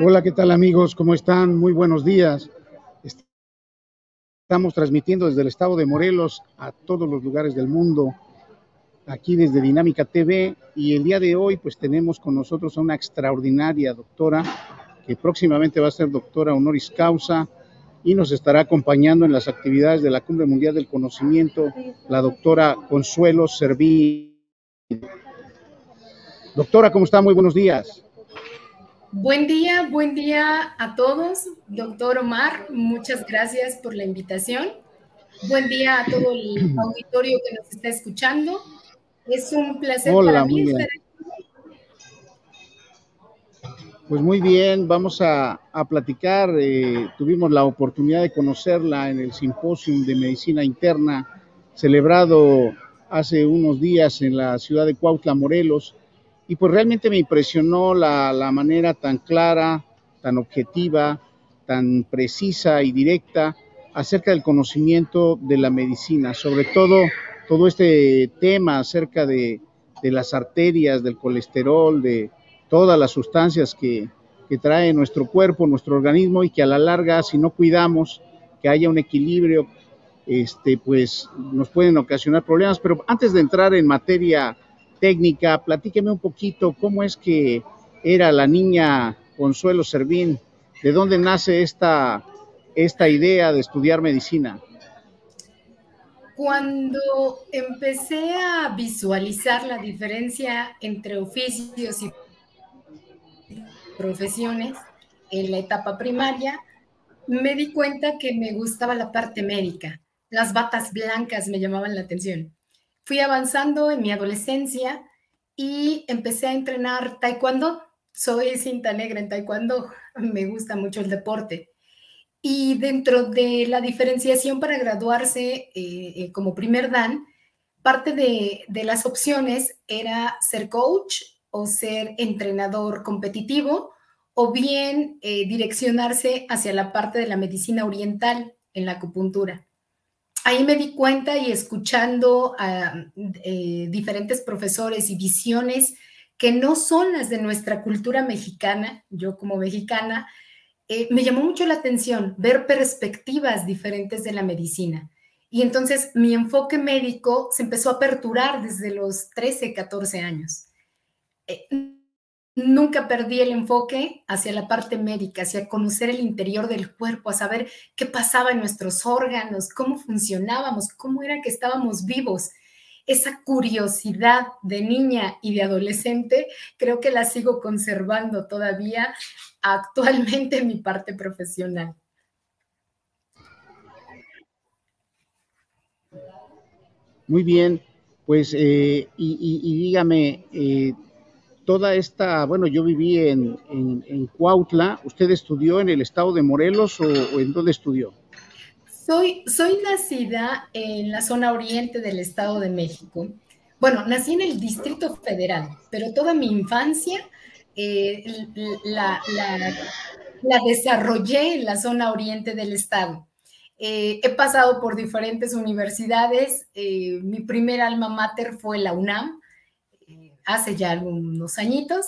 Hola, ¿qué tal amigos? ¿Cómo están? Muy buenos días. Estamos transmitiendo desde el estado de Morelos a todos los lugares del mundo, aquí desde Dinámica TV, y el día de hoy pues tenemos con nosotros a una extraordinaria doctora, que próximamente va a ser doctora honoris causa, y nos estará acompañando en las actividades de la Cumbre Mundial del Conocimiento, la doctora Consuelo Servín. Doctora, ¿cómo está? Muy buenos días. Buen día, buen día a todos. Doctor Omar, muchas gracias por la invitación. Buen día a todo el auditorio que nos está escuchando. Es un placer para mí estar aquí. Pues muy bien, vamos a, platicar. Eh, tuvimos la oportunidad de conocerla en el Simposium de Medicina Interna celebrado hace unos días en la ciudad de Cuautla, Morelos y pues realmente me impresionó la, manera tan clara, tan objetiva, tan precisa y directa acerca del conocimiento de la medicina, sobre todo todo este tema acerca de, las arterias, del colesterol, de todas las sustancias que, que, trae nuestro cuerpo, nuestro organismo y que a la larga, si no cuidamos, que haya un equilibrio, este, pues nos pueden ocasionar problemas. Pero antes de entrar en materia técnica, platíqueme un poquito cómo es que era la niña Consuelo Servín, de dónde nace esta, esta idea de estudiar medicina. Cuando empecé a visualizar la diferencia entre oficios y profesiones en la etapa primaria, me di cuenta que me gustaba la parte médica. Las batas blancas me llamaban la atención fui avanzando en mi adolescencia y empecé a entrenar taekwondo. Soy cinta negra en taekwondo, me gusta mucho el deporte. Y dentro de la diferenciación para graduarse eh, eh, como primer dan, parte de, las opciones era ser coach o ser entrenador competitivo o bien eh, direccionarse hacia la parte de la medicina oriental en la acupuntura ahí me di cuenta y escuchando a eh, diferentes profesores y visiones que no son las de nuestra cultura mexicana, yo como mexicana, eh, me llamó mucho la atención ver perspectivas diferentes de la medicina. Y entonces mi enfoque médico se empezó a aperturar desde los 13, 14 años. Eh, nunca perdí el enfoque hacia la parte médica, hacia conocer el interior del cuerpo, a saber qué pasaba en nuestros órganos, cómo funcionábamos, cómo era que estábamos vivos. Esa curiosidad de niña y de adolescente creo que la sigo conservando todavía actualmente en mi parte profesional. Muy bien, pues y, dígame, eh, toda esta, bueno, yo viví en, Cuautla, ¿usted estudió en el estado de Morelos o, en dónde estudió? Soy, soy nacida en la zona oriente del estado de México. Bueno, nací en el Distrito Federal, pero toda mi infancia eh, la, la, desarrollé en la zona oriente del estado. Eh, he pasado por diferentes universidades. Eh, mi primer alma mater fue la UNAM, hace ya algunos añitos.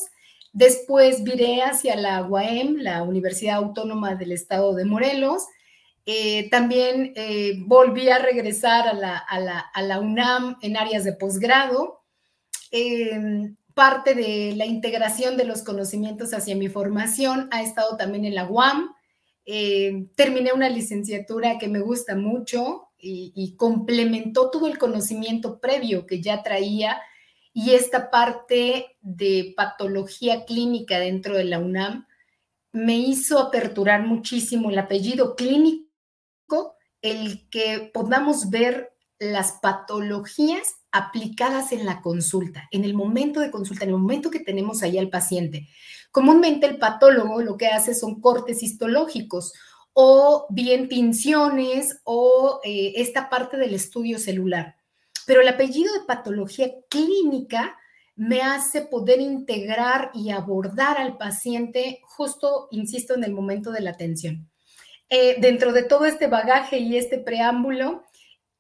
Después viré hacia la UAM, la Universidad Autónoma del Estado de Morelos. Eh, también eh, volví a regresar a la, UNAM en áreas de posgrado. Em, parte de la integración de los conocimientos hacia mi formación ha estado también en la UAM. Em, terminé una licenciatura que me gusta mucho y complementó todo el conocimiento previo que ya traía y esta parte de patología clínica dentro de la UNAM me hizo aperturar muchísimo el apellido clínico, el que podamos ver las patologías aplicadas en la consulta, en el momento de consulta, en el momento que tenemos ahí al paciente. Comúnmente el patólogo lo que hace son cortes histológicos o bien tinciones o eh, esta parte del estudio celular pero el apellido de patología clínica me hace poder integrar y abordar al paciente justo, insisto, en el momento de la atención. Eh, dentro de todo este bagaje y este preámbulo,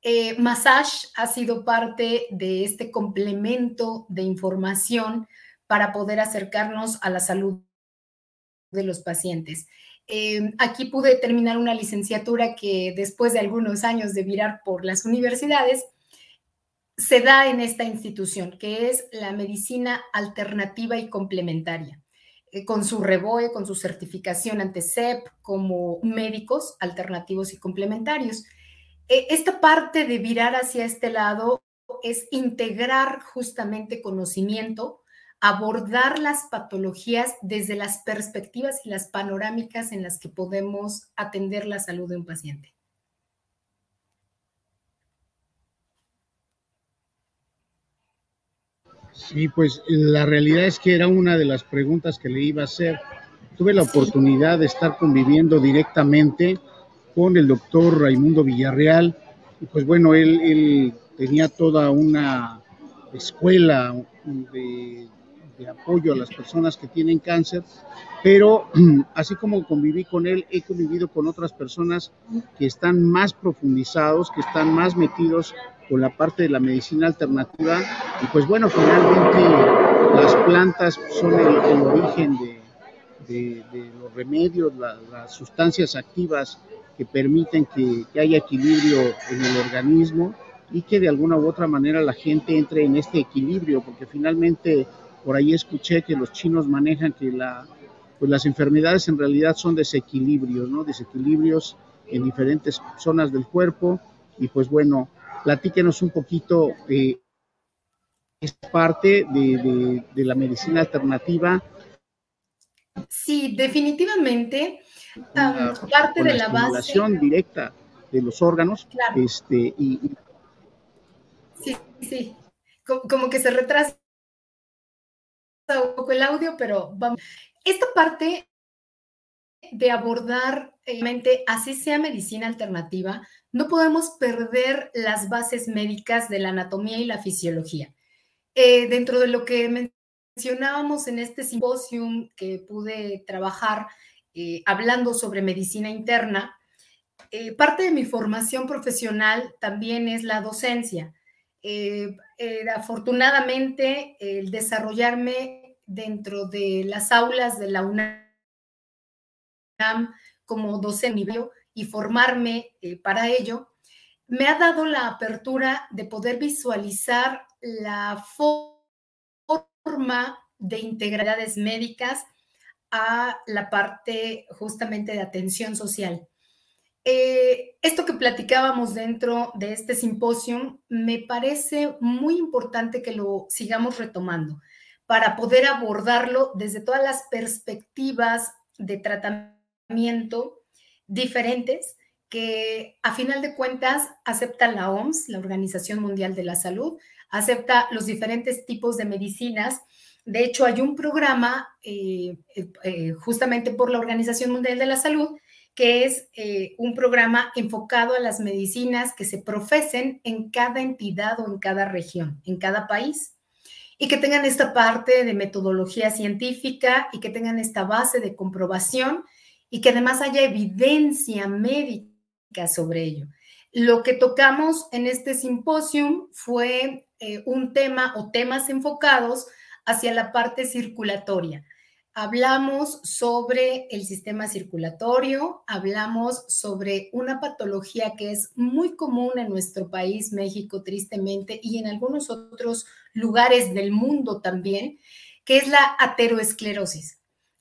eh, Massage ha sido parte de este complemento de información para poder acercarnos a la salud de los pacientes. Em, aquí pude terminar una licenciatura que después de algunos años de virar por las universidades, se da en esta institución, que es la medicina alternativa y complementaria, eh, con su REBOE, con su certificación ante CEP como médicos alternativos y complementarios. E, esta parte de virar hacia este lado es integrar justamente conocimiento, abordar las patologías desde las perspectivas y las panorámicas en las que podemos atender la salud de un paciente. Sí, pues la realidad es que era una de las preguntas que le iba a hacer. Tuve la oportunidad de estar conviviendo directamente con el doctor Raimundo Villarreal. Y pues bueno, él, tenía toda una escuela de, de, apoyo a las personas que tienen cáncer, pero así como conviví con él, he convivido con otras personas que están más profundizados, que están más metidos con la parte de la medicina alternativa. Y pues bueno, finalmente las plantas son el, origen de, los remedios, las sustancias activas que permiten que, haya equilibrio en el organismo y que de alguna u otra manera la gente entre en este equilibrio, porque finalmente por ahí escuché que los chinos manejan que la, pues las enfermedades en realidad son desequilibrios, ¿no? Desequilibrios en diferentes zonas del cuerpo y pues bueno, Platíquenos un poquito, eh, es parte de, la medicina alternativa. Sí, definitivamente. parte de la, base. directa de los órganos. Este, y, Sí, sí. Como, que se retrasa un poco el audio, pero vamos. Esta parte de abordar, realmente, así sea medicina alternativa, no podemos perder las bases médicas de la anatomía y la fisiología. Eh, dentro de lo que mencionábamos en este simposium que pude trabajar eh, hablando sobre medicina interna, eh, parte de mi formación profesional también es la docencia. afortunadamente, el desarrollarme dentro de las aulas de la UNAM como docente y formarme eh, para ello, me ha dado la apertura de poder visualizar la forma de integralidades médicas a la parte justamente de atención social. Eh, esto que platicábamos dentro de este simposio me parece muy importante que lo sigamos retomando para poder abordarlo desde todas las perspectivas de tratamiento diferentes que a final de cuentas acepta la OMS, la Organización Mundial de la Salud, acepta los diferentes tipos de medicinas. De hecho, hay un programa eh, eh, justamente por la Organización Mundial de la Salud que es eh, un programa enfocado a las medicinas que se profesen en cada entidad o en cada región, en cada país, y que tengan esta parte de metodología científica y que tengan esta base de comprobación y que además haya evidencia médica sobre ello. Lo que tocamos en este simposio fue eh, un tema o temas enfocados hacia la parte circulatoria. Hablamos sobre el sistema circulatorio, hablamos sobre una patología que es muy común en nuestro país, México, tristemente, y en algunos otros lugares del mundo también, que es la ateroesclerosis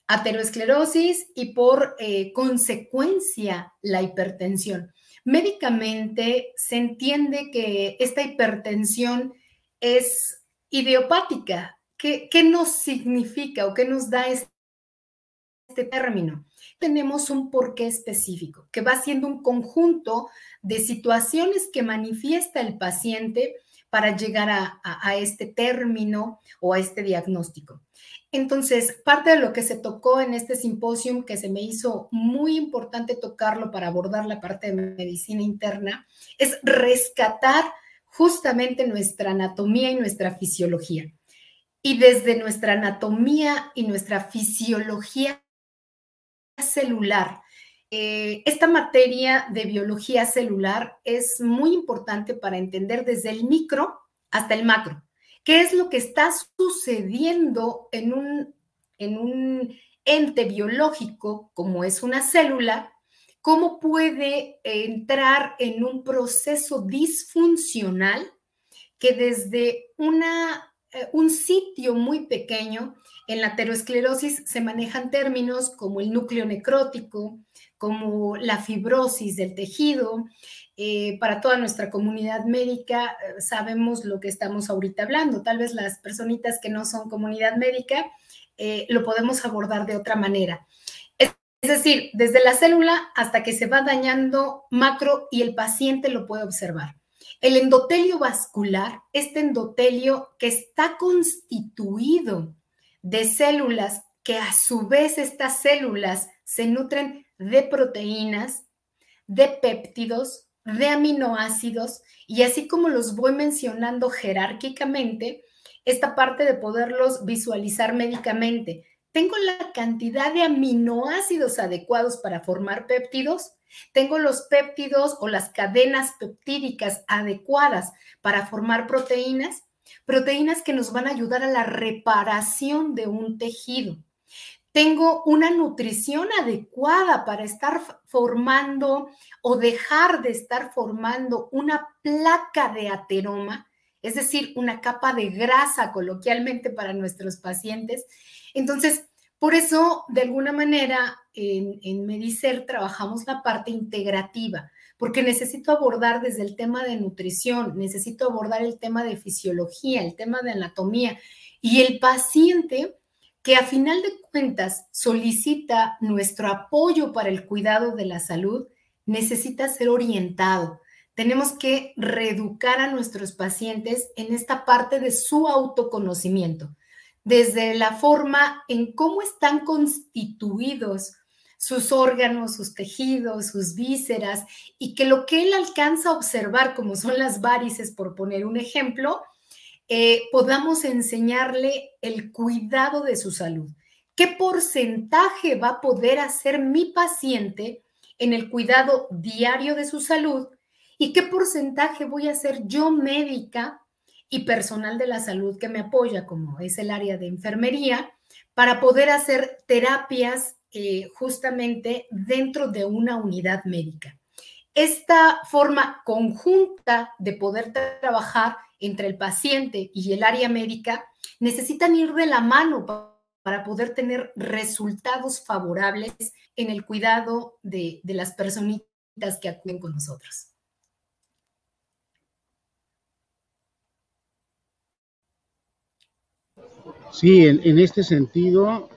ateroesclerosis y por eh, consecuencia la hipertensión. Médicamente se entiende que esta hipertensión es idiopática. ¿Qué, qué nos significa o qué nos da este, este término? Tenemos un porqué específico, que va siendo un conjunto de situaciones que manifiesta el paciente para llegar a este término o a este diagnóstico. Entonces, parte de lo que se tocó en este simposio, que se me hizo muy importante tocarlo para abordar la parte de medicina interna, es rescatar justamente nuestra anatomía y nuestra fisiología. Y desde nuestra anatomía y nuestra fisiología celular, eh, esta materia de biología celular es muy importante para entender desde el micro hasta el macro. Qué es lo que está sucediendo en un, en un ente biológico, como es una célula, cómo puede entrar en un proceso disfuncional que desde una, eh, un sitio muy pequeño en la aterosclerosis se manejan términos como el núcleo necrótico, como la fibrosis del tejido. Eh, para toda nuestra comunidad médica eh, sabemos lo que estamos ahorita hablando. Tal vez las personitas que no son comunidad médica lo podemos abordar de otra manera. Es decir, desde la célula hasta que se va dañando macro y el paciente lo puede observar. El endotelio vascular, este endotelio que está constituido de células que a su vez estas células se nutren de proteínas, de péptidos, de aminoácidos y así como los voy mencionando jerárquicamente, esta parte de poderlos visualizar médicamente, tengo la cantidad de aminoácidos adecuados para formar péptidos, tengo los péptidos o las cadenas peptídicas adecuadas para formar proteínas, proteínas que nos van a ayudar a la reparación de un tejido. Tengo una nutrición adecuada para estar formando o dejar de estar formando una placa de ateroma, es decir, una capa de grasa coloquialmente para nuestros pacientes. Entonces, por eso, de alguna manera, en, en Medicer trabajamos la parte integrativa, porque necesito abordar desde el tema de nutrición, necesito abordar el tema de fisiología, el tema de anatomía, y el paciente que a final de cuentas solicita nuestro apoyo para el cuidado de la salud, necesita ser orientado. Tenemos que reeducar a nuestros pacientes en esta parte de su autoconocimiento desde la forma en cómo están constituidos sus órganos, sus tejidos, sus vísceras, y que lo que él alcanza a observar, como son las varices, por poner un ejemplo, eh, podamos enseñarle el cuidado de su salud. ¿Qué porcentaje va a poder hacer mi paciente en el cuidado diario de su salud? ¿Y qué porcentaje voy a hacer yo médica y personal de la salud que me apoya, como es el área de enfermería, para poder hacer terapias eh, justamente dentro de una unidad médica. Esta forma conjunta de poder trabajar entre el paciente y el área médica necesitan ir de la mano para poder tener resultados favorables en el cuidado de, las personitas que acuden con nosotros. Sí, en, este sentido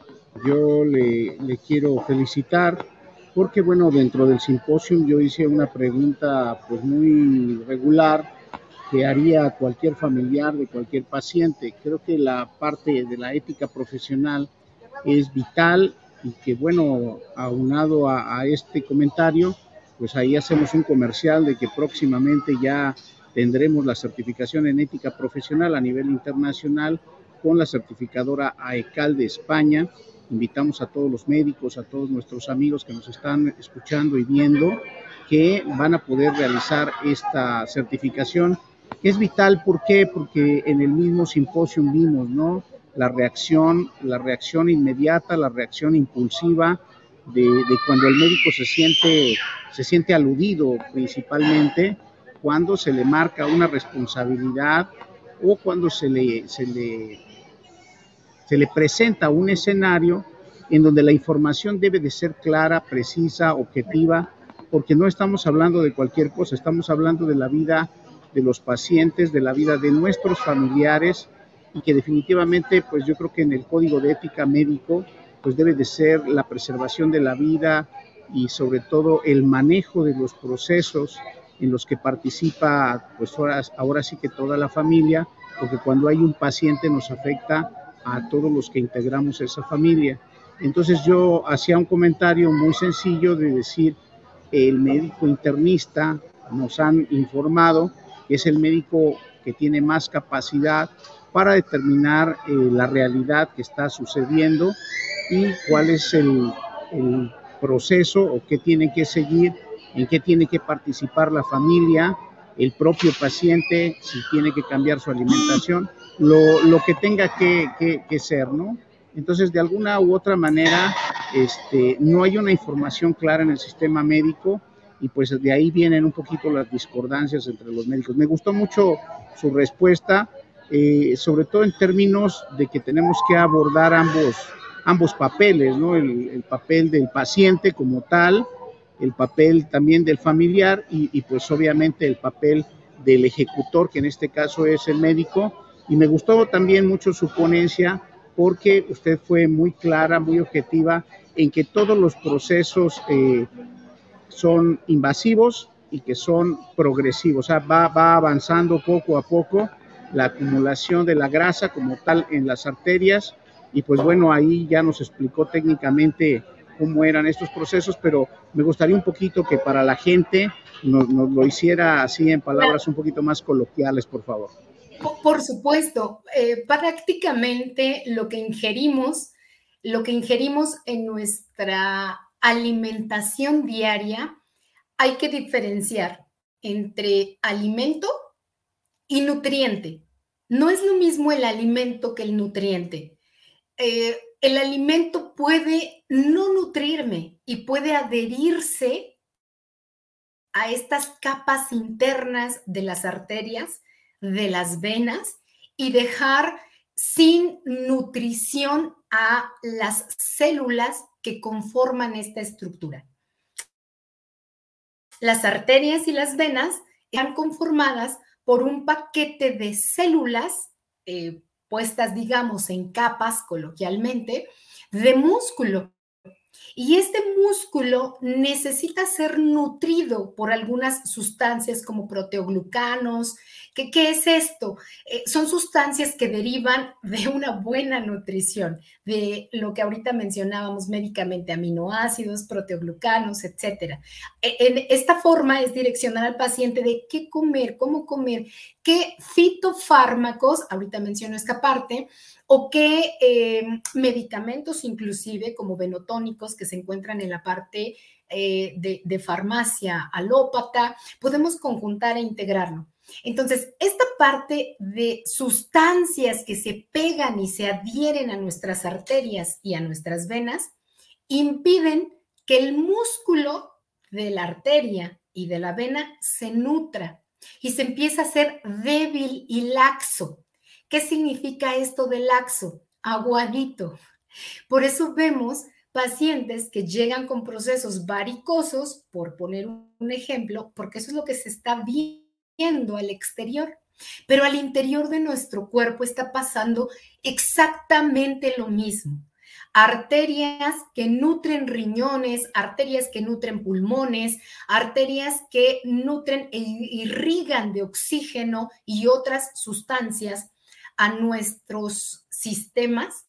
yo le, quiero felicitar porque, bueno, dentro del simposio yo hice una pregunta pues muy regular que haría cualquier familiar de cualquier paciente. Creo que la parte de la ética profesional es vital y que, bueno, aunado a, a este comentario, pues ahí hacemos un comercial de que próximamente ya tendremos la certificación en ética profesional a nivel internacional con la certificadora AECAL de España. Invitamos a todos los médicos, a todos nuestros amigos que nos están escuchando y viendo, que van a poder realizar esta certificación. Es vital, ¿por qué? Porque en el mismo simposio vimos, ¿no? La reacción, la reacción inmediata, la reacción impulsiva de, cuando el médico se siente, se siente aludido principalmente, cuando se le marca una responsabilidad o cuando se le, se le se le presenta un escenario en donde la información debe de ser clara, precisa, objetiva, porque no estamos hablando de cualquier cosa, estamos hablando de la vida de los pacientes, de la vida de nuestros familiares y que definitivamente, pues yo creo que en el código de ética médico, pues debe de ser la preservación de la vida y sobre todo el manejo de los procesos en los que participa, pues ahora, ahora sí que toda la familia, porque cuando hay un paciente nos afecta a todos los que integramos esa familia. Entonces yo hacía un comentario muy sencillo de decir, el médico internista nos han informado que es el médico que tiene más capacidad para determinar eh, la realidad que está sucediendo y cuál es el, proceso o qué tiene que seguir, en qué tiene que participar la familia, el propio paciente, si tiene que cambiar su alimentación lo, lo que tenga que, que, ser, ¿no? Entonces, de alguna u otra manera, este, no hay una información clara en el sistema médico y pues de ahí vienen un poquito las discordancias entre los médicos. Me gustó mucho su respuesta, eh, sobre todo en términos de que tenemos que abordar ambos, ambos papeles, ¿no? El, papel del paciente como tal, el papel también del familiar y, y pues obviamente el papel del ejecutor, que en este caso es el médico. Y me gustó también mucho su ponencia porque usted fue muy clara, muy objetiva en que todos los procesos eh, son invasivos y que son progresivos, o sea, va, va avanzando poco a poco la acumulación de la grasa como tal en las arterias. Y pues bueno, ahí ya nos explicó técnicamente cómo eran estos procesos, pero me gustaría un poquito que para la gente nos, nos lo hiciera así en palabras un poquito más coloquiales, por favor. Por supuesto, eh, prácticamente lo que ingerimos, lo que ingerimos en nuestra alimentación diaria, hay que diferenciar entre alimento y nutriente. No es lo mismo el alimento que el nutriente. Eh, el alimento puede no nutrirme y puede adherirse a estas capas internas de las arterias de las venas y dejar sin nutrición a las células que conforman esta estructura. Las arterias y las venas están conformadas por un paquete de células eh, puestas, digamos, en capas coloquialmente, de músculo y este músculo necesita ser nutrido por algunas sustancias como proteoglucanos. ¿Qué, qué es esto? Eh, son sustancias que derivan de una buena nutrición, de lo que ahorita mencionábamos médicamente, aminoácidos, proteoglucanos, etc. E, en esta forma es direccionar al paciente de qué comer, cómo comer, qué fitofármacos, ahorita menciono esta parte, o qué eh, medicamentos inclusive como venotónicos que se encuentran en la parte eh, de, farmacia alópata, podemos conjuntar e integrarlo. Entonces, esta parte de sustancias que se pegan y se adhieren a nuestras arterias y a nuestras venas impiden que el músculo de la arteria y de la vena se nutra y se empieza a ser débil y laxo. ¿Qué significa esto de laxo? Aguadito. Por eso vemos pacientes que llegan con procesos varicosos, por poner un ejemplo, porque eso es lo que se está viendo al exterior. Pero al interior de nuestro cuerpo está pasando exactamente lo mismo. Arterias que nutren riñones, arterias que nutren pulmones, arterias que nutren e irrigan de oxígeno y otras sustancias a nuestros sistemas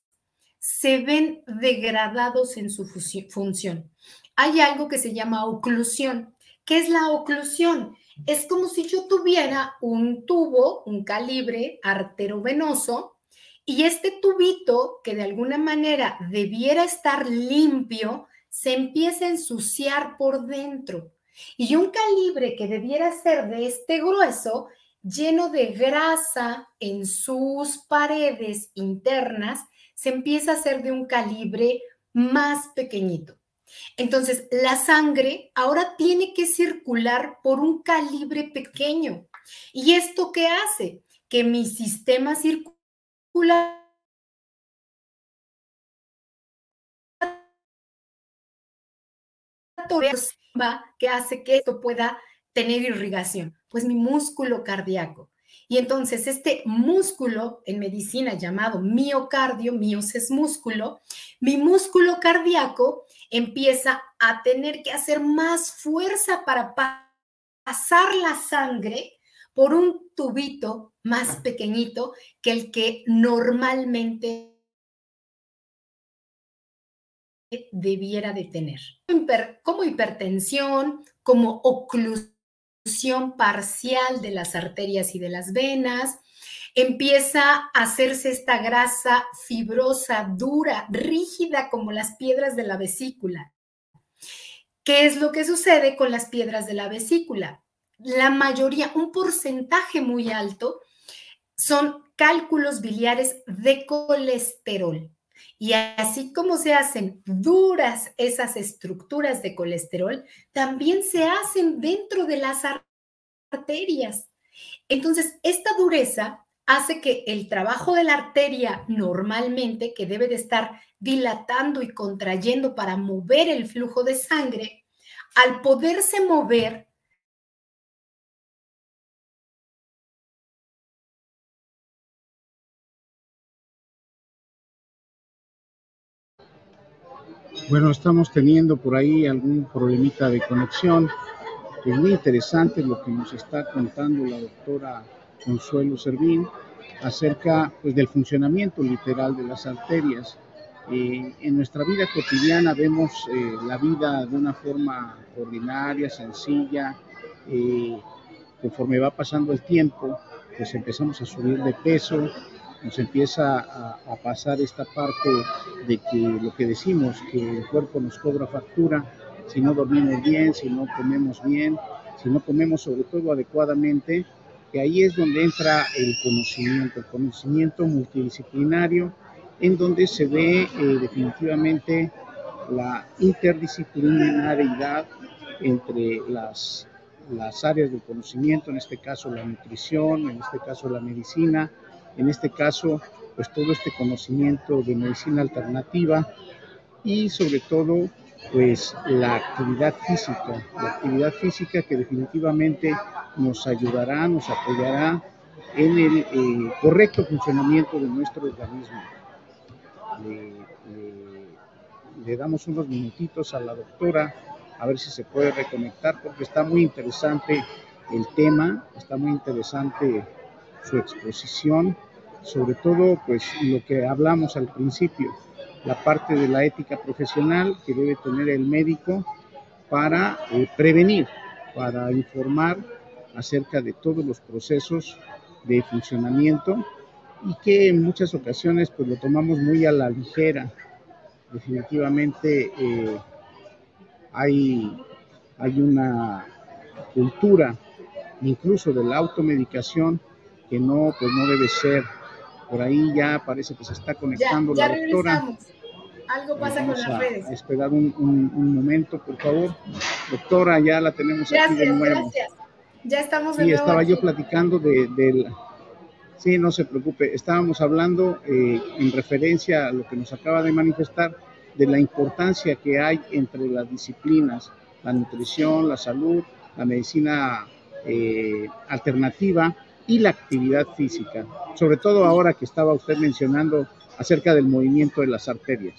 se ven degradados en su función. Hay algo que se llama oclusión. ¿Qué es la oclusión? Es como si yo tuviera un tubo, un calibre arterovenoso, y este tubito, que de alguna manera debiera estar limpio, se empieza a ensuciar por dentro. Y un calibre que debiera ser de este grueso lleno de grasa en sus paredes internas, se empieza a hacer de un calibre más pequeñito. Entonces, la sangre ahora tiene que circular por un calibre pequeño. ¿Y esto qué hace? Que mi sistema circular que hace que esto pueda tener irrigación? Pues mi músculo cardíaco. Y entonces este músculo en medicina llamado miocardio, mios es músculo, mi músculo cardíaco empieza a tener que hacer más fuerza para pasar la sangre por un tubito más pequeñito que el que normalmente debiera de tener, como hipertensión, como oclusión parcial de las arterias y de las venas, empieza a hacerse esta grasa fibrosa, dura, rígida como las piedras de la vesícula. ¿Qué es lo que sucede con las piedras de la vesícula? La mayoría, un porcentaje muy alto, son cálculos biliares de colesterol. Y así como se hacen duras esas estructuras de colesterol, también se hacen dentro de las arterias. Entonces, esta dureza hace que el trabajo de la arteria normalmente, que debe de estar dilatando y contrayendo para mover el flujo de sangre, al poderse mover, Bueno, estamos teniendo por ahí algún problemita de conexión. Es muy interesante lo que nos está contando la doctora Consuelo Servín acerca pues, del funcionamiento literal de las arterias. Eh, en nuestra vida cotidiana vemos eh, la vida de una forma ordinaria, sencilla. Eh, conforme va pasando el tiempo, pues empezamos a subir de peso, nos empieza a, pasar esta parte de que lo que decimos, que el cuerpo nos cobra factura, si no dormimos bien, si no comemos bien, si no comemos sobre todo adecuadamente, que ahí es donde entra el conocimiento, el conocimiento multidisciplinario, en donde se ve eh, definitivamente la interdisciplinariedad entre las, las áreas del conocimiento, en este caso la nutrición, en este caso la medicina, en este caso, pues todo este conocimiento de medicina alternativa y sobre todo, pues la actividad física, la actividad física que definitivamente nos ayudará, nos apoyará en el eh, correcto funcionamiento de nuestro organismo. le damos unos minutitos a la doctora a ver si se puede reconectar porque está muy interesante el tema, está muy interesante su exposición, sobre todo pues lo que hablamos al principio, la parte de la ética profesional que debe tener el médico para eh, prevenir, para informar acerca de todos los procesos de funcionamiento y que en muchas ocasiones pues lo tomamos muy a la ligera. Definitivamente eh, hay, hay una cultura incluso de la automedicación que no, pues no debe ser. Por ahí ya parece que se está conectando la doctora. Algo pasa con las redes. esperar un, un, momento, por favor. Doctora, ya la tenemos aquí de nuevo. Gracias. Ya estamos de Sí, estaba yo platicando de, del... Sí, no se preocupe. Estábamos hablando eh, en referencia a lo que nos acaba de manifestar de la importancia que hay entre las disciplinas, la nutrición, la salud, la medicina eh, alternativa y la actividad física, sobre todo ahora que estaba usted mencionando acerca del movimiento de las arterias.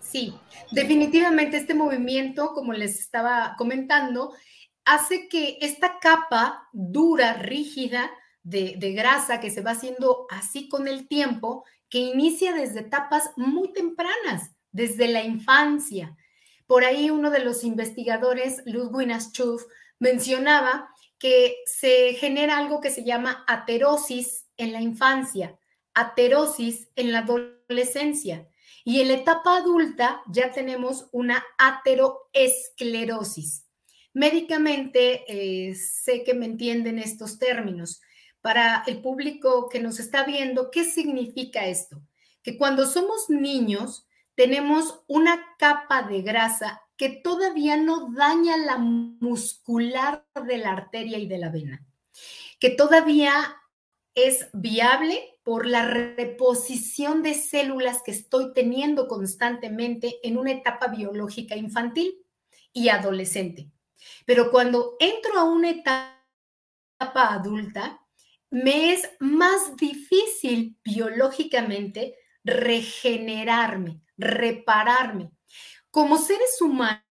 Sí, definitivamente este movimiento, como les estaba comentando, hace que esta capa dura, rígida de, grasa que se va haciendo así con el tiempo, que inicia desde etapas muy tempranas, desde la infancia. Por ahí uno de los investigadores, Ludwig Aschuf, mencionaba que se genera algo que se llama aterosis en la infancia, aterosis en la adolescencia. Y en la etapa adulta ya tenemos una ateroesclerosis. Médicamente, eh, sé que me entienden estos términos. Para el público que nos está viendo, ¿qué significa esto? Que cuando somos niños tenemos una capa de grasa que todavía no daña la muscular de la arteria y de la vena, que todavía es viable por la reposición de células que estoy teniendo constantemente en una etapa biológica infantil y adolescente. Pero cuando entro a una etapa adulta, me es más difícil biológicamente regenerarme, repararme, como seres humanos,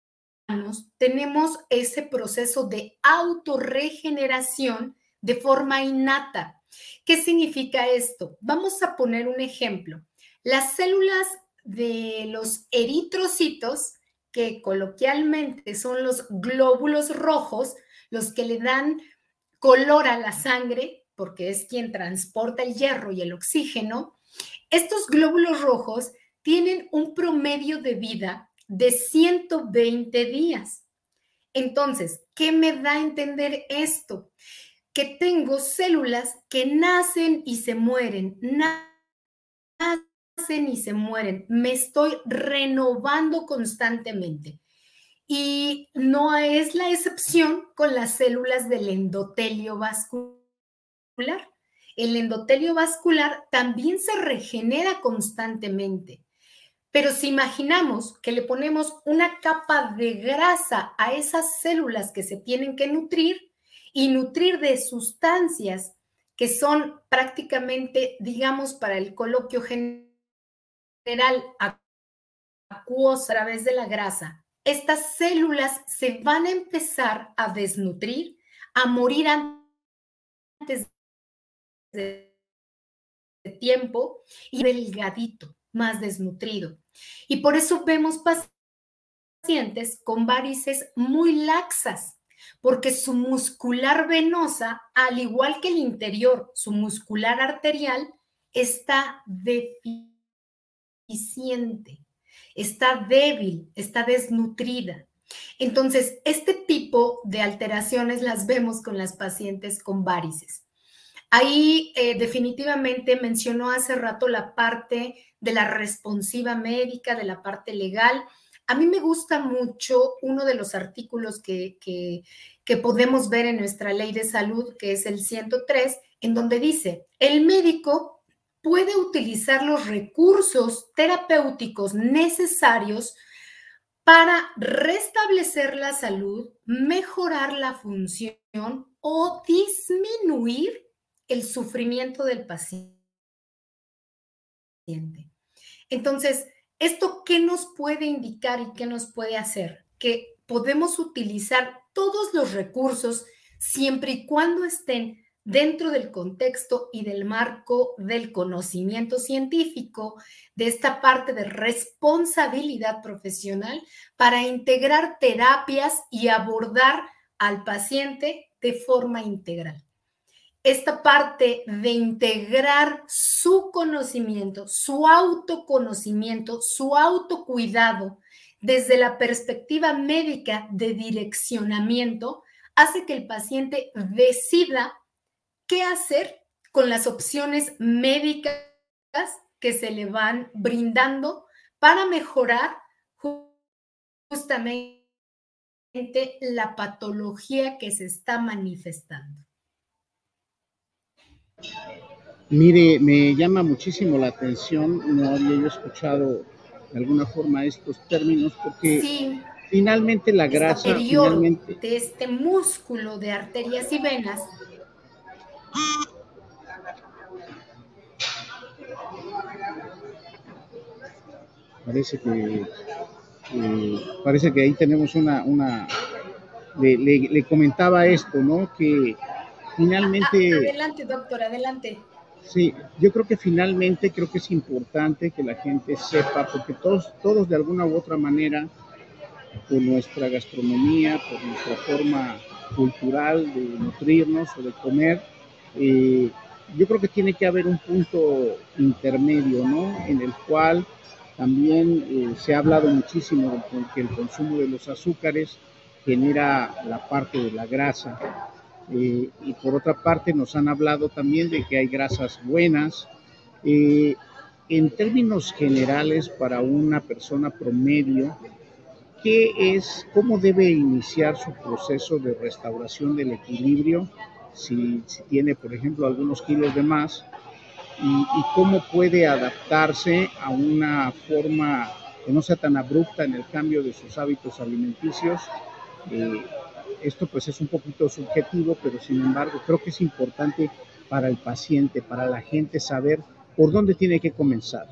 tenemos ese proceso de autorregeneración de forma innata. ¿Qué significa esto? Vamos a poner un ejemplo. Las células de los eritrocitos, que coloquialmente son los glóbulos rojos, los que le dan color a la sangre, porque es quien transporta el hierro y el oxígeno, estos glóbulos rojos tienen un promedio de vida de 120 días. Entonces, ¿qué me da a entender esto? Que tengo células que nacen y se mueren, nacen y se mueren, me estoy renovando constantemente. Y no es la excepción con las células del endotelio vascular. El endotelio vascular también se regenera constantemente. Pero si imaginamos que le ponemos una capa de grasa a esas células que se tienen que nutrir y nutrir de sustancias que son prácticamente, digamos, para el coloquio general, acuosa a través de la grasa, estas células se van a empezar a desnutrir, a morir antes de tiempo y delgadito, más desnutrido. Y por eso vemos pacientes con varices muy laxas, porque su muscular venosa, al igual que el interior, su muscular arterial, está deficiente, está débil, está desnutrida. Entonces, este tipo de alteraciones las vemos con las pacientes con varices. Ahí eh, definitivamente mencionó hace rato la parte de la responsiva médica, de la parte legal. A mí me gusta mucho uno de los artículos que, que, podemos ver en nuestra ley de salud, que es el 103, en donde dice, el médico puede utilizar los recursos terapéuticos necesarios para restablecer la salud, mejorar la función o disminuir el sufrimiento del paciente. Entonces, ¿esto qué nos puede indicar y qué nos puede hacer? Que podemos utilizar todos los recursos siempre y cuando estén dentro del contexto y del marco del conocimiento científico, de esta parte de responsabilidad profesional para integrar terapias y abordar al paciente de forma integral esta parte de integrar su conocimiento, su autoconocimiento, su autocuidado desde la perspectiva médica de direccionamiento, hace que el paciente decida qué hacer con las opciones médicas que se le van brindando para mejorar justamente la patología que se está manifestando. Mire, me llama muchísimo la atención, no había yo escuchado de alguna forma estos términos porque finalmente la grasa finalmente... de este músculo de arterias y venas parece que parece que ahí tenemos una una le, le comentaba esto, ¿no? Que finalmente... adelante, doctor, adelante. Sí, yo creo que finalmente creo que es importante que la gente sepa, porque todos, todos de alguna u otra manera, por nuestra gastronomía, por nuestra forma cultural de nutrirnos o de comer, eh, yo creo que tiene que haber un punto intermedio, ¿no? En el cual también eh, se ha hablado muchísimo de que el consumo de los azúcares genera la parte de la grasa eh, y por otra parte nos han hablado también de que hay grasas buenas. Eh, en términos generales, para una persona promedio, ¿qué es, cómo debe iniciar su proceso de restauración del equilibrio si, tiene, por ejemplo, algunos kilos de más? Y, cómo puede adaptarse a una forma que no sea tan abrupta en el cambio de sus hábitos alimenticios eh, esto pues es un poquito subjetivo, pero sin embargo creo que es importante para el paciente, para la gente saber por dónde tiene que comenzar.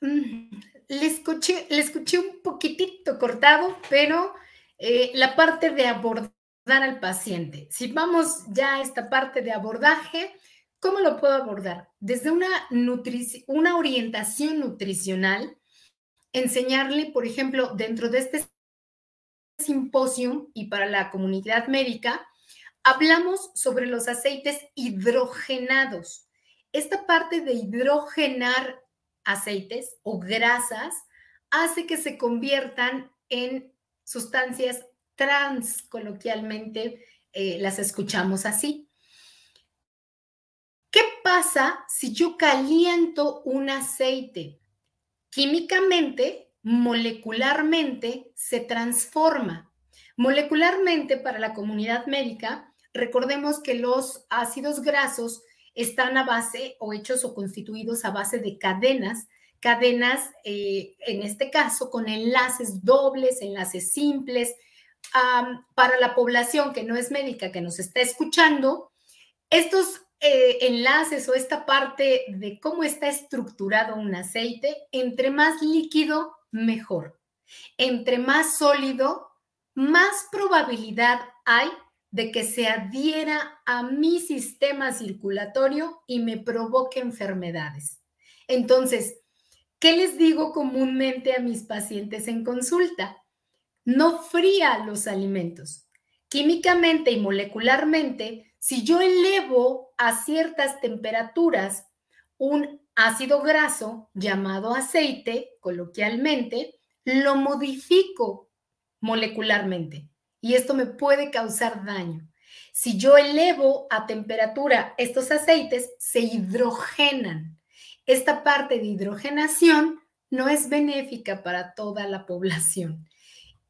Mm, le escuché, le escuché un poquitito cortado, pero eh, la parte de abordar al paciente. Si vamos ya a esta parte de abordaje, ¿cómo lo puedo abordar? Desde una, una orientación nutricional, enseñarle, por ejemplo, dentro de este simposio y para la comunidad médica, hablamos sobre los aceites hidrogenados. Esta parte de hidrogenar aceites o grasas hace que se conviertan en sustancias trans, coloquialmente eh, las escuchamos así. ¿Qué pasa si yo caliento un aceite? Químicamente, molecularmente, se transforma. Molecularmente, para la comunidad médica, recordemos que los ácidos grasos están a base o hechos o constituidos a base de cadenas, cadenas, eh, en este caso, con enlaces dobles, enlaces simples. Para la población que no es médica, que nos está escuchando, estos eh, enlaces o esta parte de cómo está estructurado un aceite, entre más líquido, mejor. Entre más sólido, más probabilidad hay de que se adhiera a mi sistema circulatorio y me provoque enfermedades. Entonces, ¿qué les digo comúnmente a mis pacientes en consulta? No fría los alimentos. Químicamente y molecularmente, si yo elevo a ciertas temperaturas un ácido graso llamado aceite, coloquialmente, lo modifico molecularmente y esto me puede causar daño. Si yo elevo a temperatura estos aceites, se hidrogenan. Esta parte de hidrogenación no es benéfica para toda la población.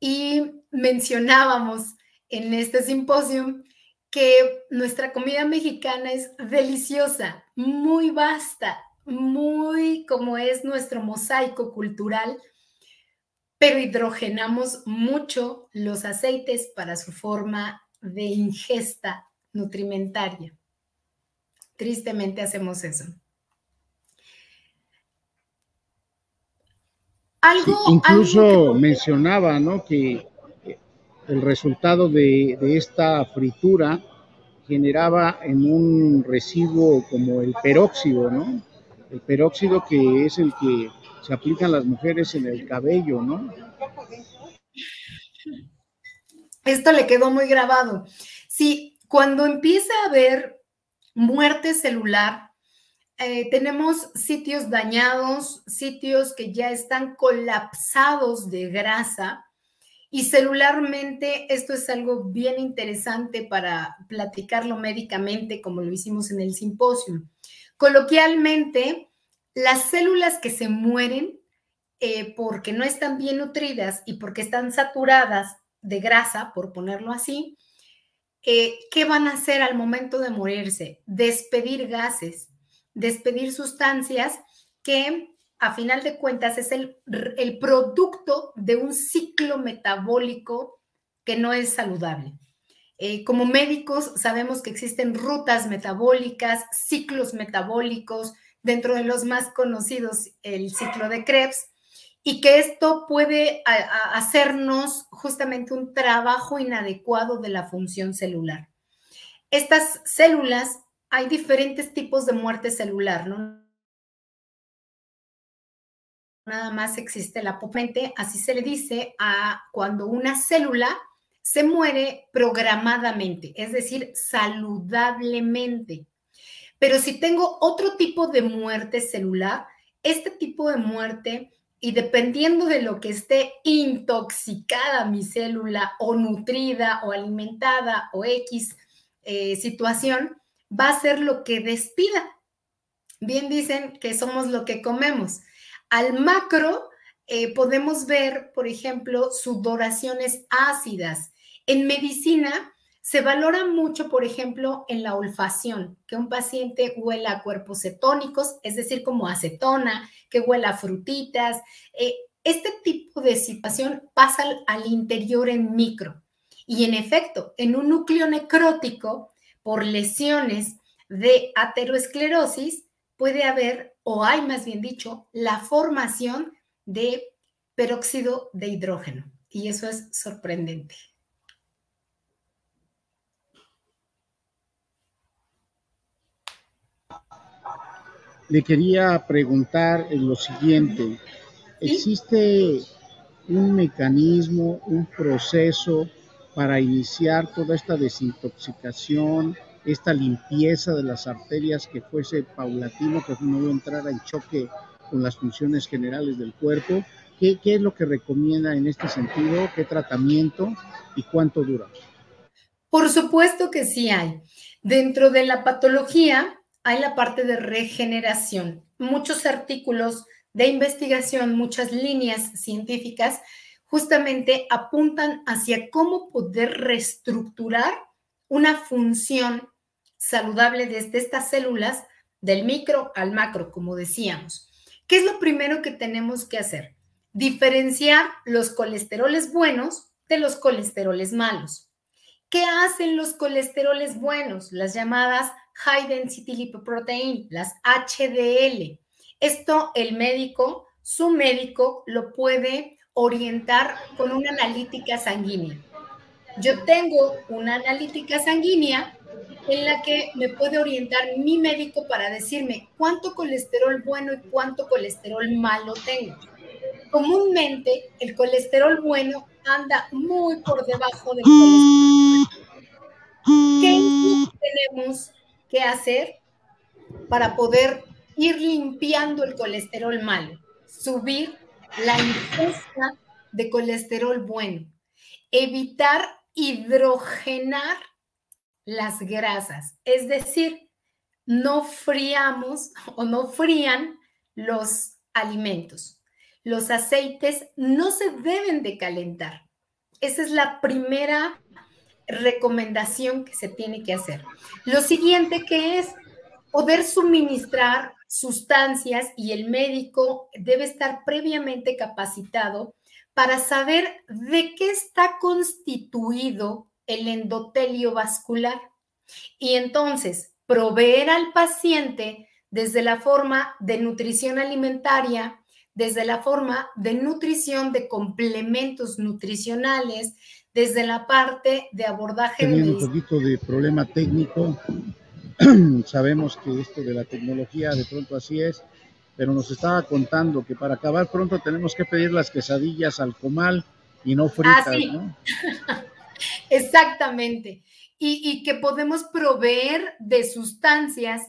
Y mencionábamos en este simposio que nuestra comida mexicana es deliciosa, muy vasta, muy como es nuestro mosaico cultural, pero hidrogenamos mucho los aceites para su forma de ingesta nutrimentaria. Tristemente hacemos eso. Algo, incluso mencionaba, ¿no? Que el resultado de, de, esta fritura generaba en un residuo como el peróxido, ¿no? El peróxido que es el que se aplican las mujeres en el cabello, ¿no? Esto le quedó muy grabado. Sí, cuando empieza a haber muerte celular, eh, tenemos sitios dañados, sitios que ya están colapsados de grasa y celularmente esto es algo bien interesante para platicarlo médicamente como lo hicimos en el simposio. Coloquialmente, las células que se mueren eh, porque no están bien nutridas y porque están saturadas de grasa, por ponerlo así, eh, ¿qué van a hacer al momento de morirse? Despedir gases, despedir sustancias que a final de cuentas es el, producto de un ciclo metabólico que no es saludable. Eh, como médicos sabemos que existen rutas metabólicas, ciclos metabólicos, dentro de los más conocidos, el ciclo de Krebs, y que esto puede hacernos justamente un trabajo inadecuado de la función celular. Estas células, hay diferentes tipos de muerte celular, ¿no? Nada más existe la potente, así se le dice a cuando una célula se muere programadamente, es decir, saludablemente. Pero si tengo otro tipo de muerte celular, este tipo de muerte, y dependiendo de lo que esté intoxicada mi célula o nutrida o alimentada o X eh, situación, va a ser lo que despida. Bien dicen que somos lo que comemos. Al macro eh, podemos ver, por ejemplo, sudoraciones ácidas. En medicina se valora mucho, por ejemplo, en la olfacción, que un paciente huela a cuerpos cetónicos, es decir, como acetona, que huela a frutitas. Eh, este tipo de situación pasa al, interior en micro. Y en efecto, en un núcleo necrótico, por lesiones de ateroesclerosis, puede haber, o hay más bien dicho, la formación de peróxido de hidrógeno. Y eso es sorprendente. le quería preguntar en lo siguiente. ¿Existe un mecanismo, un proceso para iniciar toda esta desintoxicación, esta limpieza de las arterias que fuese paulatino, que no entrara en choque con las funciones generales del cuerpo? ¿Qué, ¿Qué es lo que recomienda en este sentido? ¿Qué tratamiento y cuánto dura? Por supuesto que sí hay. Dentro de la patología hay la parte de regeneración. Muchos artículos de investigación, muchas líneas científicas justamente apuntan hacia cómo poder reestructurar una función saludable desde estas células del micro al macro, como decíamos. ¿Qué es lo primero que tenemos que hacer? Diferenciar los colesteroles buenos de los colesteroles malos. ¿Qué hacen los colesteroles buenos? Las llamadas High Density Lipoprotein, las HDL. Esto el médico, su médico, lo puede orientar con una analítica sanguínea. Yo tengo una analítica sanguínea en la que me puede orientar mi médico para decirme cuánto colesterol bueno y cuánto colesterol malo tengo. Comúnmente el colesterol bueno anda muy por debajo del colesterol. ¿Qué tenemos que hacer para poder ir limpiando el colesterol malo? Subir la ingesta de colesterol bueno. Evitar hidrogenar las grasas, es decir, no friamos o no frían los alimentos. Los aceites no se deben de calentar. Esa es la primera recomendación que se tiene que hacer. Lo siguiente que es poder suministrar sustancias y el médico debe estar previamente capacitado para saber de qué está constituido el endotelio vascular. Y entonces, proveer al paciente desde la forma de nutrición alimentaria, desde la forma de nutrición de complementos nutricionales, desde la parte de abordaje de un poquito de problema técnico. Sabemos que esto de la tecnología de pronto así es, pero nos estaba contando que para acabar pronto tenemos que pedir las quesadillas al comal y no fritas, ¿no? Exactamente. Y, que podemos proveer de sustancias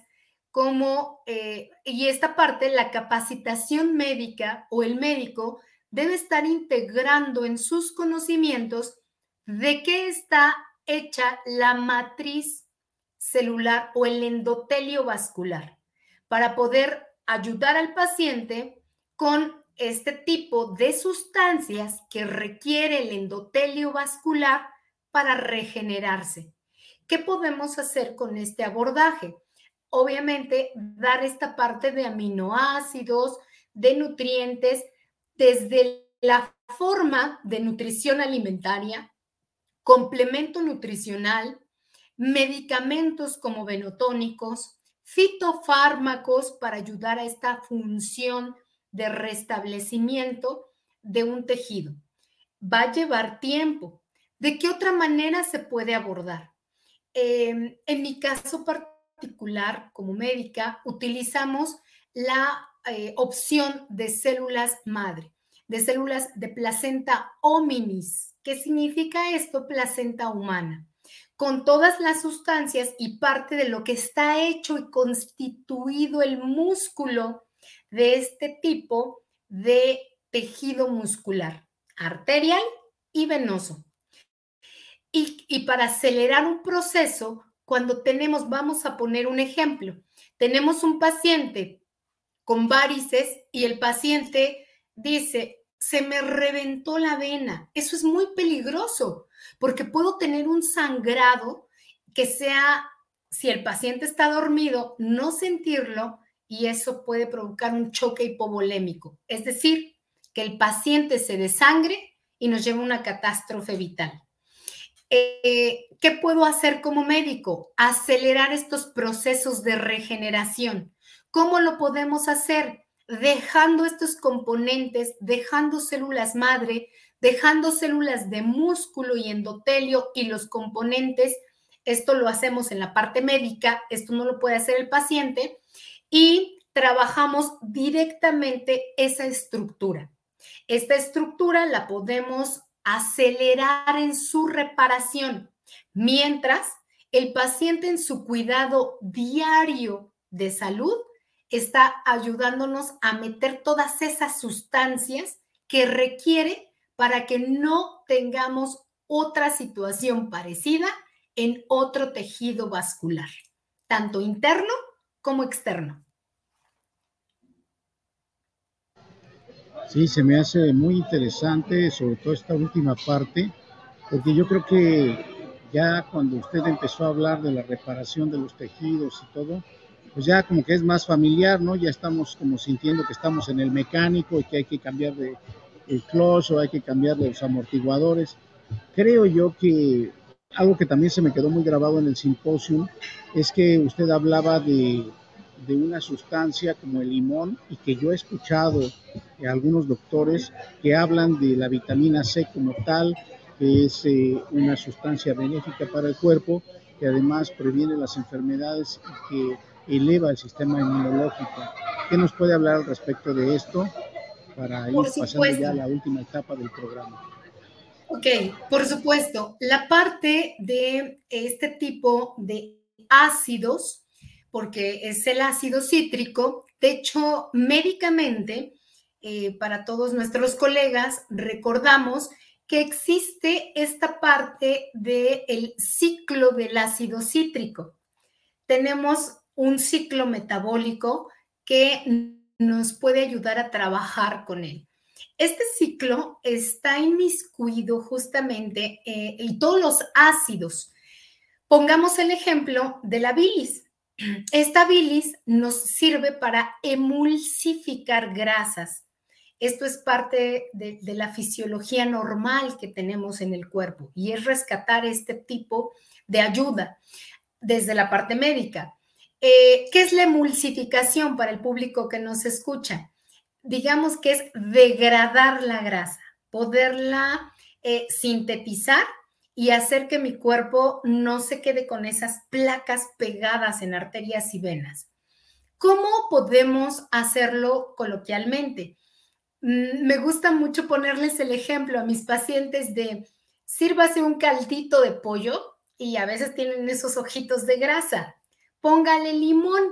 como, eh, y esta parte, la capacitación médica o el médico debe estar integrando en sus conocimientos de qué está hecha la matriz celular o el endotelio vascular para poder ayudar al paciente con este tipo de sustancias que requiere el endotelio vascular para regenerarse. ¿Qué podemos hacer con este abordaje? Obviamente, dar esta parte de aminoácidos, de nutrientes, desde la forma de nutrición alimentaria, complemento nutricional, medicamentos como venotónicos, fitofármacos para ayudar a esta función de restablecimiento de un tejido. Va a llevar tiempo, ¿De qué otra manera se puede abordar? Em, en mi caso particular, como médica, utilizamos la eh, opción de células madre, de células de placenta hominis. ¿Qué significa esto? Placenta humana con todas las sustancias y parte de lo que está hecho y constituido el músculo de este tipo de tejido muscular, arterial y venoso. Y, para acelerar un proceso, cuando tenemos, vamos a poner un ejemplo, tenemos un paciente con varices y el paciente dice, se me reventó la vena. Eso es muy peligroso porque puedo tener un sangrado que sea, si el paciente está dormido, no sentirlo y eso puede provocar un choque hipovolémico. Es decir, que el paciente se desangre y nos lleva a una catástrofe vital. Eh, ¿qué puedo hacer como médico? Acelerar estos procesos de regeneración. ¿Cómo lo podemos hacer? Dejando estos componentes, dejando células madre, dejando células de músculo y endotelio y los componentes. Esto lo hacemos en la parte médica, esto no lo puede hacer el paciente. Y trabajamos directamente esa estructura. Esta estructura la podemos acelerar en su reparación, mientras el paciente en su cuidado diario de salud está ayudándonos a meter todas esas sustancias que requiere para que no tengamos otra situación parecida en otro tejido vascular, tanto interno como externo. Sí, se me hace muy interesante, sobre todo esta última parte, porque yo creo que ya cuando usted empezó a hablar de la reparación de los tejidos y todo, pues ya como que es más familiar, ¿no? Ya estamos como sintiendo que estamos en el mecánico y que hay que cambiar de el clutch o hay que cambiar los amortiguadores. Creo yo que algo que también se me quedó muy grabado en el simposio es que usted hablaba de, de una sustancia como el limón y que yo he escuchado a algunos doctores que hablan de la vitamina C como tal, que es eh, una sustancia benéfica para el cuerpo, que además previene las enfermedades y que eleva el sistema inmunológico. ¿Qué nos puede hablar al respecto de esto para ir pasando ya a la última etapa del programa? Ok, por supuesto. La parte de este tipo de ácidos, porque es el ácido cítrico, de hecho, médicamente, eh, para todos nuestros colegas, recordamos que existe esta parte del ciclo del ácido cítrico. Tenemos un ciclo metabólico que nos puede ayudar a trabajar con él. Este ciclo está inmiscuido justamente eh, en todos los ácidos. Pongamos el ejemplo de la bilis. Esta bilis nos sirve para emulsificar grasas. Esto es parte de, de, la fisiología normal que tenemos en el cuerpo y es rescatar este tipo de ayuda desde la parte médica. Eh, ¿Qué es la emulsificación para el público que nos escucha? Digamos que es degradar la grasa, poderla eh, sintetizar y hacer que mi cuerpo no se quede con esas placas pegadas en arterias y venas. ¿Cómo podemos hacerlo coloquialmente? Mm, me gusta mucho ponerles el ejemplo a mis pacientes de sírvase un caldito de pollo y a veces tienen esos ojitos de grasa póngale limón.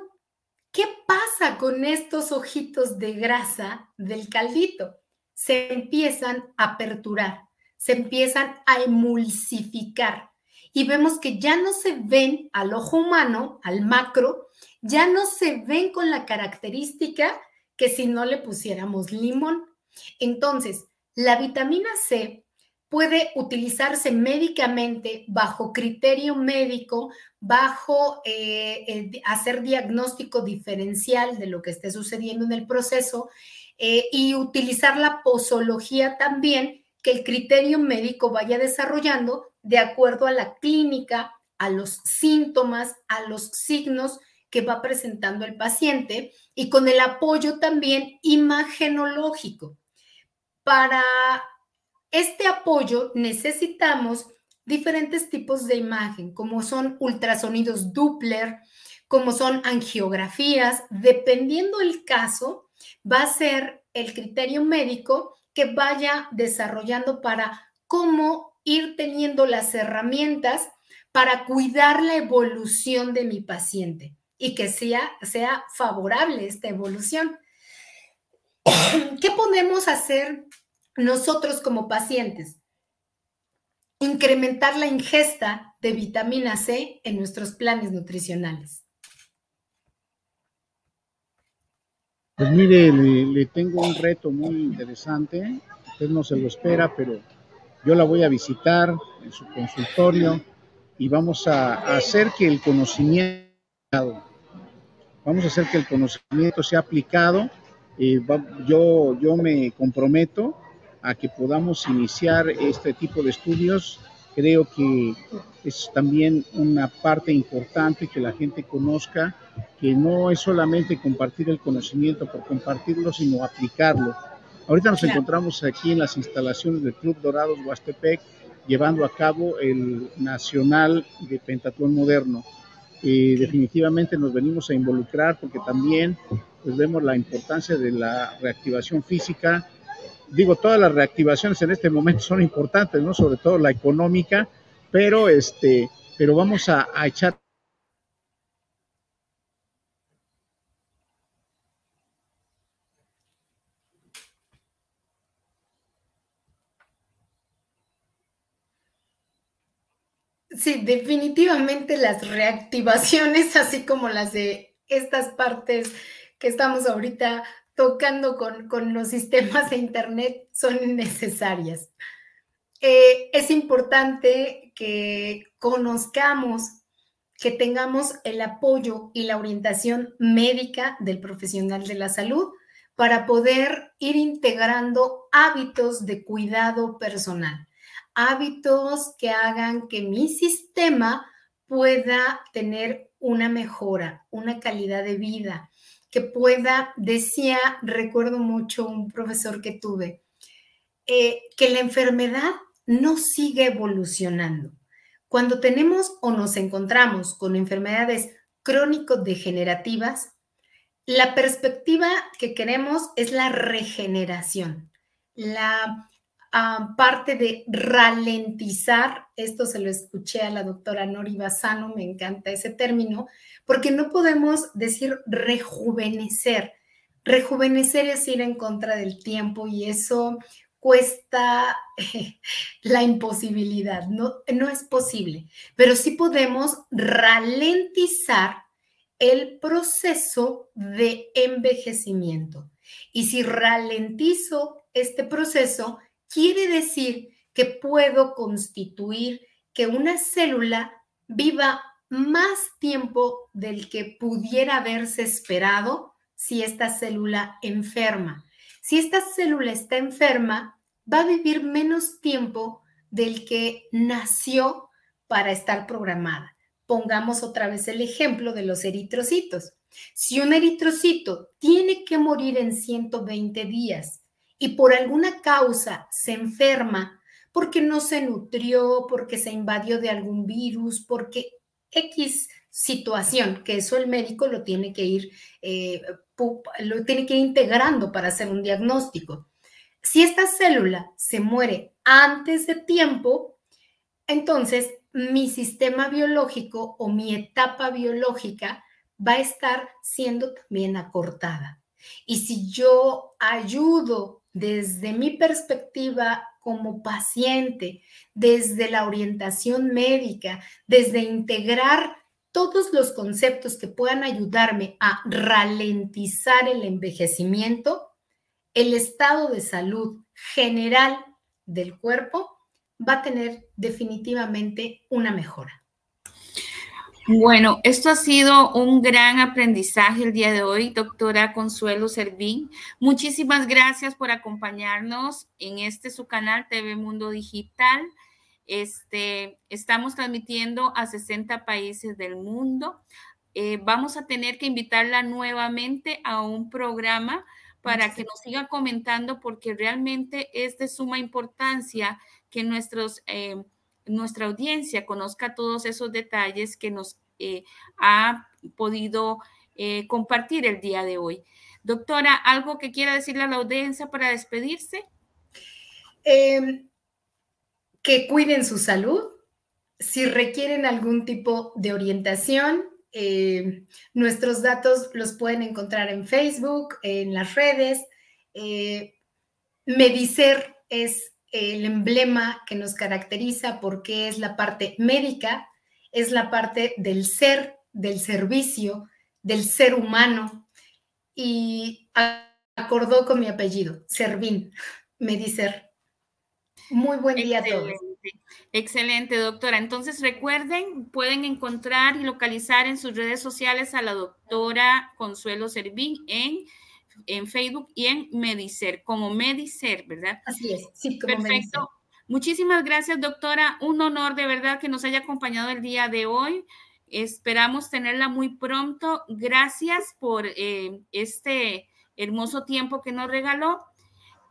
¿Qué pasa con estos ojitos de grasa del caldito? Se empiezan a aperturar, se empiezan a emulsificar y vemos que ya no se ven al ojo humano, al macro, ya no se ven con la característica que si no le pusiéramos limón. Entonces, la vitamina C puede utilizarse médicamente bajo criterio médico, bajo eh, hacer diagnóstico diferencial de lo que esté sucediendo en el proceso eh, y utilizar la posología también que el criterio médico vaya desarrollando de acuerdo a la clínica, a los síntomas, a los signos que va presentando el paciente y con el apoyo también imagenológico. Para este apoyo necesitamos diferentes tipos de imagen, como son ultrasonidos Doppler, como son angiografías, dependiendo el caso, va a ser el criterio médico que vaya desarrollando para cómo ir teniendo las herramientas para cuidar la evolución de mi paciente y que sea, sea favorable esta evolución. ¿Qué podemos hacer nosotros como pacientes, incrementar la ingesta de vitamina C en nuestros planes nutricionales? Pues mire, le, tengo un reto muy interesante. Usted no se lo espera, pero yo la voy a visitar en su consultorio y vamos a, hacer que el conocimiento, vamos a hacer que el conocimiento sea aplicado. Eh, yo, yo me comprometo a que podamos iniciar este tipo de estudios. Creo que es también una parte importante que la gente conozca que no es solamente compartir el conocimiento por compartirlo, sino aplicarlo. Ahorita nos encontramos aquí en las instalaciones del Club Dorados Huastepec llevando a cabo el Nacional de Pentatlón Moderno. y definitivamente nos venimos a involucrar porque también pues, vemos la importancia de la reactivación física, digo, todas las reactivaciones en este momento son importantes, ¿no? Sobre todo la económica, pero este, pero vamos a, a echar Sí, definitivamente las reactivaciones, así como las de estas partes que estamos ahorita tocando con, los sistemas de Internet, son necesarias. Eh, es importante que conozcamos, que tengamos el apoyo y la orientación médica del profesional de la salud para poder ir integrando hábitos de cuidado personal hábitos que hagan que mi sistema pueda tener una mejora, una calidad de vida, que pueda, decía, recuerdo mucho un profesor que tuve, eh, que la enfermedad no sigue evolucionando. Cuando tenemos o nos encontramos con enfermedades crónico-degenerativas, la perspectiva que queremos es la regeneración, la parte de ralentizar, esto se lo escuché a la doctora Nori Basano, me encanta ese término, porque no podemos decir rejuvenecer. Rejuvenecer es ir en contra del tiempo y eso cuesta la imposibilidad, no, no es posible, pero sí podemos ralentizar el proceso de envejecimiento. Y si ralentizo este proceso, quiere decir que puedo constituir que una célula viva más tiempo del que pudiera haberse esperado si esta célula enferma. Si esta célula está enferma, va a vivir menos tiempo del que nació para estar programada. Pongamos otra vez el ejemplo de los eritrocitos. Si un eritrocito tiene que morir en 120 días y por alguna causa se enferma, porque no se nutrió, porque se invadió de algún virus, porque X situación, que eso el médico lo tiene que ir, eh, lo tiene que ir integrando para hacer un diagnóstico. Si esta célula se muere antes de tiempo, entonces mi sistema biológico o mi etapa biológica va a estar siendo también acortada. Y si yo ayudo desde mi perspectiva como paciente, desde la orientación médica, desde integrar todos los conceptos que puedan ayudarme a ralentizar el envejecimiento, el estado de salud general del cuerpo va a tener definitivamente una mejora. Bueno, esto ha sido un gran aprendizaje el día de hoy, doctora Consuelo Servín. Muchísimas gracias por acompañarnos en este su canal TV Mundo Digital. Este, estamos transmitiendo a 60 países del mundo. Eh, vamos a tener que invitarla nuevamente a un programa para que nos siga comentando porque realmente es de suma importancia que nuestros... Eh, nuestra audiencia conozca todos esos detalles que nos eh, ha podido eh, compartir el día de hoy. Doctora, ¿algo que quiera decirle a la audiencia para despedirse? Em, que cuiden su salud. Si requieren algún tipo de orientación, em, nuestros datos los pueden encontrar en Facebook, en las redes. Eh, Medicer es el emblema que nos caracteriza porque es la parte médica, es la parte del ser, del servicio, del ser humano. Y acordó con mi apellido, Servín, Medicer. Muy buen día a todos. Excelente, doctora. Entonces recuerden, pueden encontrar y localizar en sus redes sociales a la doctora Consuelo Servín en en Facebook y en Medicer, como Medicer, ¿verdad? Así es, sí, como Perfecto. Muchísimas gracias, doctora. Un honor de verdad que nos haya acompañado el día de hoy. Esperamos tenerla muy pronto. Gracias por eh, este hermoso tiempo que nos regaló.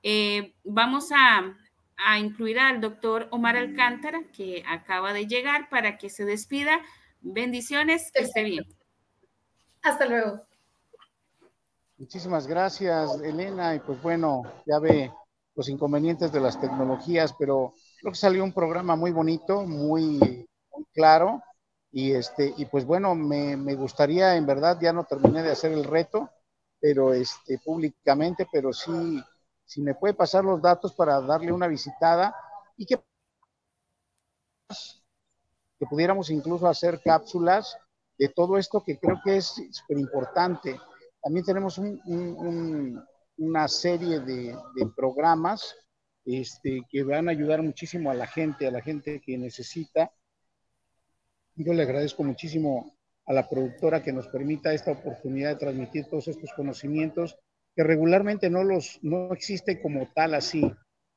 Eh, vamos a, a incluir al doctor Omar Alcántara, que acaba de llegar, para que se despida. Bendiciones, que esté bien. Hasta luego. Muchísimas gracias, Elena. Y pues bueno, ya ve los inconvenientes de las tecnologías, pero creo que salió un programa muy bonito, muy, claro. Y, este, y pues bueno, me, gustaría, en verdad, ya no terminé de hacer el reto, pero este, públicamente, pero sí, si me puede pasar los datos para darle una visitada y que que pudiéramos incluso hacer cápsulas de todo esto que creo que es súper importante. También tenemos una serie de, programas este, que van a ayudar muchísimo a la gente, a la gente que necesita. Yo le agradezco muchísimo a la productora que nos permita esta oportunidad de transmitir todos estos conocimientos que regularmente no los no existe como tal así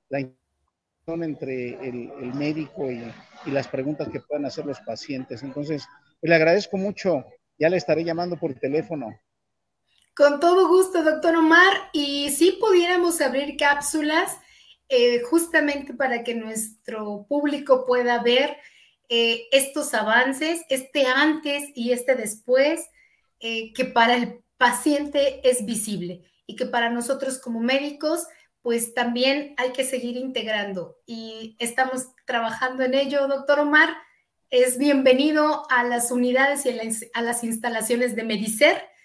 la interacción entre el, médico y, y, las preguntas que puedan hacer los pacientes. Entonces, le agradezco mucho. Ya le estaré llamando por teléfono. Con todo gusto, doctor Omar. Y si pudiéramos abrir cápsulas eh, justamente para que nuestro público pueda ver eh, estos avances, este antes y este después, eh, que para el paciente es visible y que para nosotros como médicos, pues también hay que seguir integrando. Y estamos trabajando en ello, doctor Omar. Es bienvenido a las unidades y a las, instalaciones de Medicer.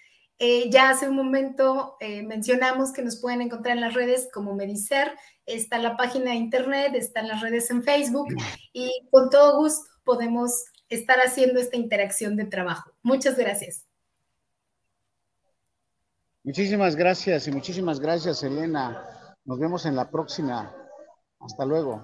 Eh, ya hace un momento eh, mencionamos que nos pueden encontrar en las redes como Medicer, está la página de internet, están las redes en Facebook y con todo gusto podemos estar haciendo esta interacción de trabajo. Muchas gracias. Muchísimas gracias y muchísimas gracias, Elena. Nos vemos en la próxima. Hasta luego.